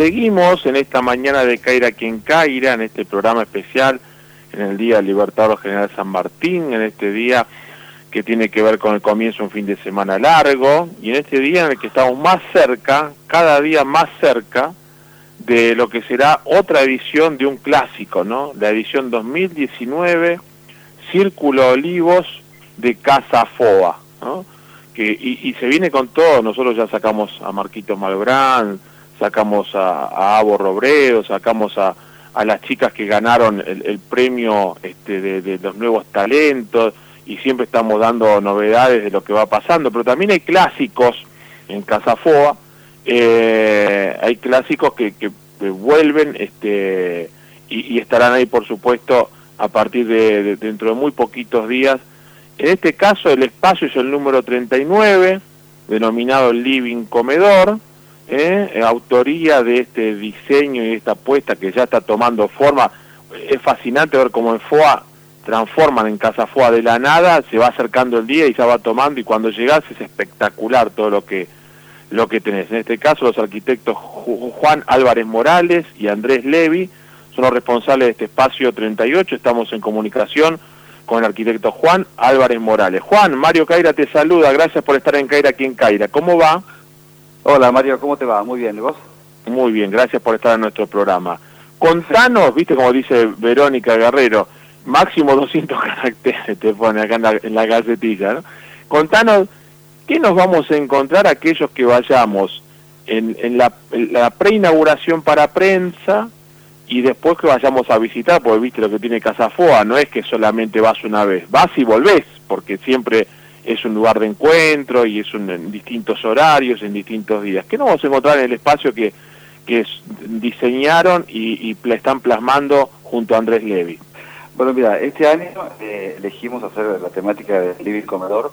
seguimos en esta mañana de Caira quien Caira, en este programa especial, en el Día Libertador General San Martín, en este día que tiene que ver con el comienzo de un fin de semana largo, y en este día en el que estamos más cerca, cada día más cerca, de lo que será otra edición de un clásico, ¿no? La edición 2019, Círculo Olivos de Casa Foa, ¿no? Que, y, se viene con todo, nosotros ya sacamos a Marquito Malbrán, sacamos a, a Abo Robredo, sacamos a, a, las chicas que ganaron el, premio este, de, los nuevos talentos y siempre estamos dando novedades de lo que va pasando, pero también hay clásicos en Casafoa, eh, hay clásicos que, que, vuelven este, y, estarán ahí por supuesto a partir de, dentro de muy poquitos días. En este caso el espacio es el número 39, denominado Living Comedor, ¿eh? autoría de este diseño y esta apuesta que ya está tomando forma. Es fascinante ver cómo en FOA transforman en Casa FOA de la nada, se va acercando el día y ya va tomando y cuando llegas es espectacular todo lo que lo que tenés. En este caso los arquitectos Juan Álvarez Morales y Andrés Levi son los responsables de este espacio 38, estamos en comunicación con el arquitecto Juan Álvarez Morales. Juan, Mario Caira te saluda, gracias por estar en Caira aquí en Caira. ¿Cómo va? Hola Mario, ¿cómo te va? Muy bien, ¿y vos? Muy bien, gracias por estar en nuestro programa. Contanos, viste como dice Verónica Guerrero, máximo 200 caracteres te pone acá en la, en galletilla, ¿no? Contanos, ¿qué nos vamos a encontrar aquellos que vayamos en, la, la preinauguración para prensa y después que vayamos a visitar, porque viste lo que tiene Casa Foa, no es que solamente vas una vez, vas y volvés, porque siempre es un lugar de encuentro y es en distintos horarios, en distintos días. ¿Qué nos vamos a encontrar en el espacio que, que diseñaron y, y están plasmando junto a Andrés Levy? Bueno, mira, este año eh, elegimos hacer la temática del living comedor.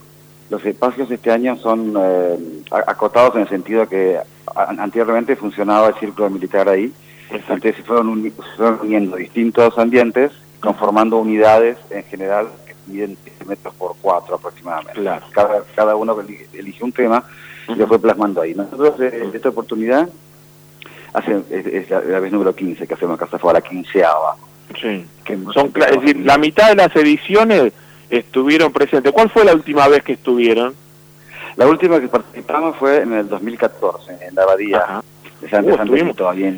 Los espacios este año son eh, acotados en el sentido que anteriormente funcionaba el círculo militar ahí. Entonces se fueron, fueron uniendo distintos ambientes, conformando unidades en general miden metros por cuatro aproximadamente. Cada, cada uno elige, un tema y lo fue plasmando ahí. Nosotros eh, en esta oportunidad hace, es, la, vez número 15 que hacemos Casa fue la quinceava. Sí. Son, es decir, la mitad de las ediciones estuvieron presentes. ¿Cuál fue la última vez que estuvieron? La última que participamos fue en el 2014, en la Abadía. Uh, estuvimos,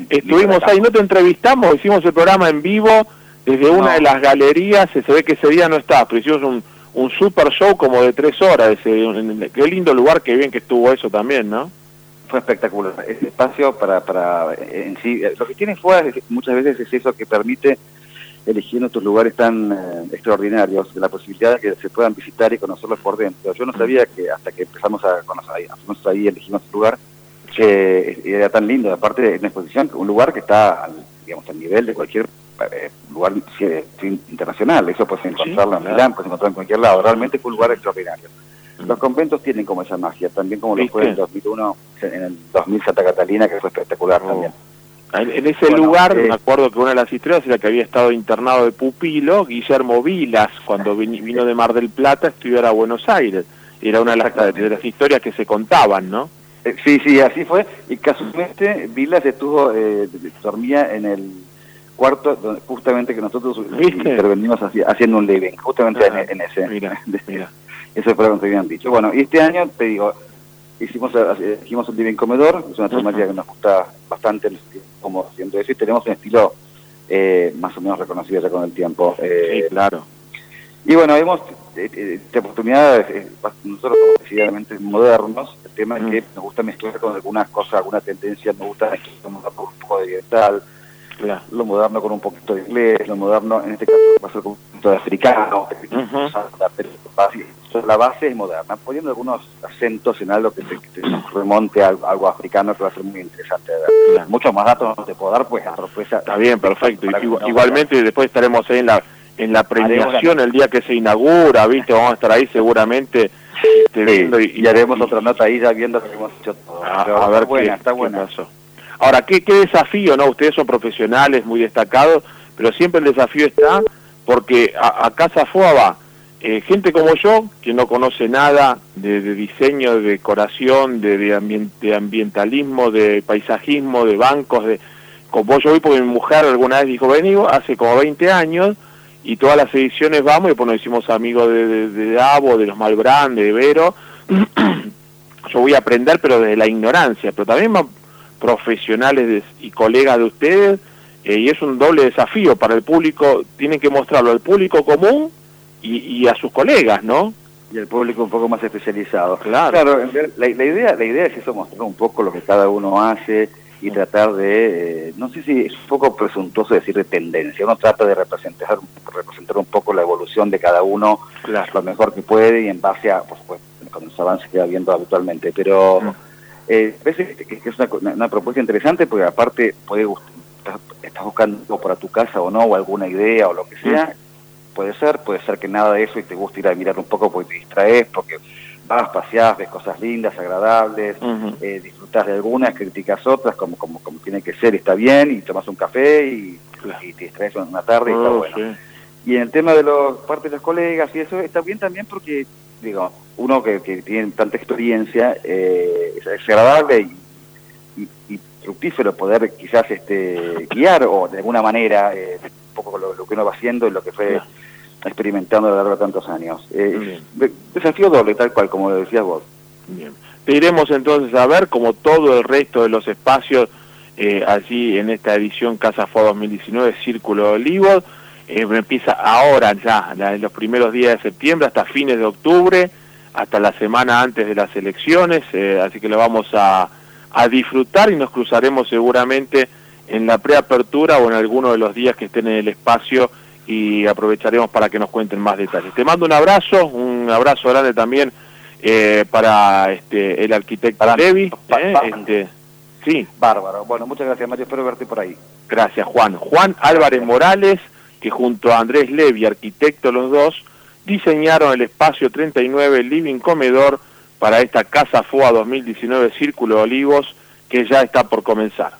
estuvimos ahí, no te entrevistamos, hicimos el programa en vivo desde una de las galerías, se ve que ese día no estaba, pero hicimos un, un super show como de tres horas, ese, qué lindo lugar, qué bien que estuvo eso también, ¿no? Fue espectacular, ese espacio para, para en sí, lo que tiene fuera muchas veces es eso que permite elegir otros lugares tan eh, extraordinarios, la posibilidad de que se puedan visitar y conocerlos por dentro. Yo no sabía que hasta que empezamos a conocer ahí, ahí elegimos el lugar, que era tan lindo, aparte de una exposición, un lugar que está, digamos, al nivel de cualquier eh, lugar internacional, eso puedes encontrarlo en Milán, puedes encontrarlo en cualquier lado, realmente fue un lugar extraordinario. Mm. Los conventos tienen como esa magia, también como lo fue en el 2001, en el 2000 Santa Catalina, que fue espectacular oh. también. En ese lugar, eh, me acuerdo que una de las historias era que había estado internado de pupilo Guillermo Vilas, cuando vino de Mar del Plata a estudiar a Buenos Aires. Era una de las, de las historias que se contaban, ¿no? Eh, sí, sí, así fue. Y casualmente Vilas estuvo, dormía en el cuarto, donde, justamente que nosotros intervenimos haciendo un living, justamente en, ese. Mira, mira. Eso fue lo que habían dicho. Bueno, y este año, te digo, hicimos, hicimos un living comedor, es una temática que nos gusta bastante como haciendo eso, y tenemos un estilo eh, más o menos reconocido ya con el tiempo. Eh, sí, claro. Y bueno, eh, eh esta oportunidad, nosotros somos decididamente modernos, el tema es que nos gusta mezclar con algunas cosas, alguna tendencia, nos gusta mezclar un poco de oriental, lo moderno con un poquito de inglés, lo moderno en este caso va a ser con un poquito de africano, la base es moderna, poniendo algunos acentos en algo que, te, remonte a algo africano que va a ser muy interesante de ver. Muchos más datos no te puedo dar, pues la sorpresa... Está bien, perfecto. igualmente después estaremos ahí en la en la premiación el día que se inaugura, ¿viste? Vamos a estar ahí seguramente este, y, haremos otra nota ahí ya viendo que hemos hecho todo. Ah, a, ver buena, está buena. Ahora, ¿qué, qué desafío, ¿no? Ustedes son profesionales muy destacados, pero siempre el desafío está porque a, Casa Foa va eh, gente como yo, que no conoce nada de, diseño, de decoración, de, de, ambientalismo, de paisajismo, de bancos, de como yo voy porque mi mujer alguna vez dijo, venigo, hace como 20 años, y todas las ediciones vamos, y después nos hicimos amigos de, de, de Davo, de los Malbrán, de Vero, yo voy a aprender, pero desde la ignorancia, pero también profesionales y colegas de ustedes, eh, y es un doble desafío para el público, tienen que mostrarlo al público común y, a sus colegas, ¿no? Y al público un poco más especializado. Claro. Claro, la, idea, la idea es eso, mostrar un poco lo que cada uno hace y tratar de, eh, no sé si es un poco presuntuoso decir de tendencia, uno trata de representar, representar un poco la evolución de cada uno lo mejor que puede y en base a, por supuesto, con los avances que va viendo habitualmente, pero eh, veces que, es una, propuesta interesante porque aparte puede estás buscando algo para tu casa o no, o alguna idea o lo que sea, puede ser, puede ser que nada de eso y te gusta ir a mirar un poco porque te distraes, porque vas, paseás, ves cosas lindas, agradables, eh, disfrutas de algunas, criticas otras, como, como, como tiene que ser, está bien, y tomas un café y, te distraes una tarde y está oh, bueno. Y en el tema de los parte de los colegas y eso, está bien también porque, digo, uno que, tiene tanta experiencia, eh, es, agradable y, y, fructífero poder quizás este guiar o de alguna manera eh, un poco lo, que uno va haciendo y lo que fue experimentando a lo largo de tantos años. Eh, desafío doble, tal cual, como decías vos. Bien. Te iremos entonces a ver, como todo el resto de los espacios, eh, allí en esta edición Casa Fo 2019, Círculo de Olivos, eh, empieza ahora ya, en los primeros días de septiembre hasta fines de octubre, hasta la semana antes de las elecciones, eh, así que lo vamos a, a disfrutar y nos cruzaremos seguramente en la preapertura o en alguno de los días que estén en el espacio y aprovecharemos para que nos cuenten más detalles. Te mando un abrazo, un abrazo grande también eh, para este, el arquitecto para, Levi. Eh, este, sí. Bárbaro. Bueno, muchas gracias Mario, espero verte por ahí. Gracias Juan. Juan Álvarez Morales, que junto a Andrés Levi, arquitecto los dos, diseñaron el espacio 39 Living Comedor para esta Casa FOA 2019 Círculo de Olivos que ya está por comenzar.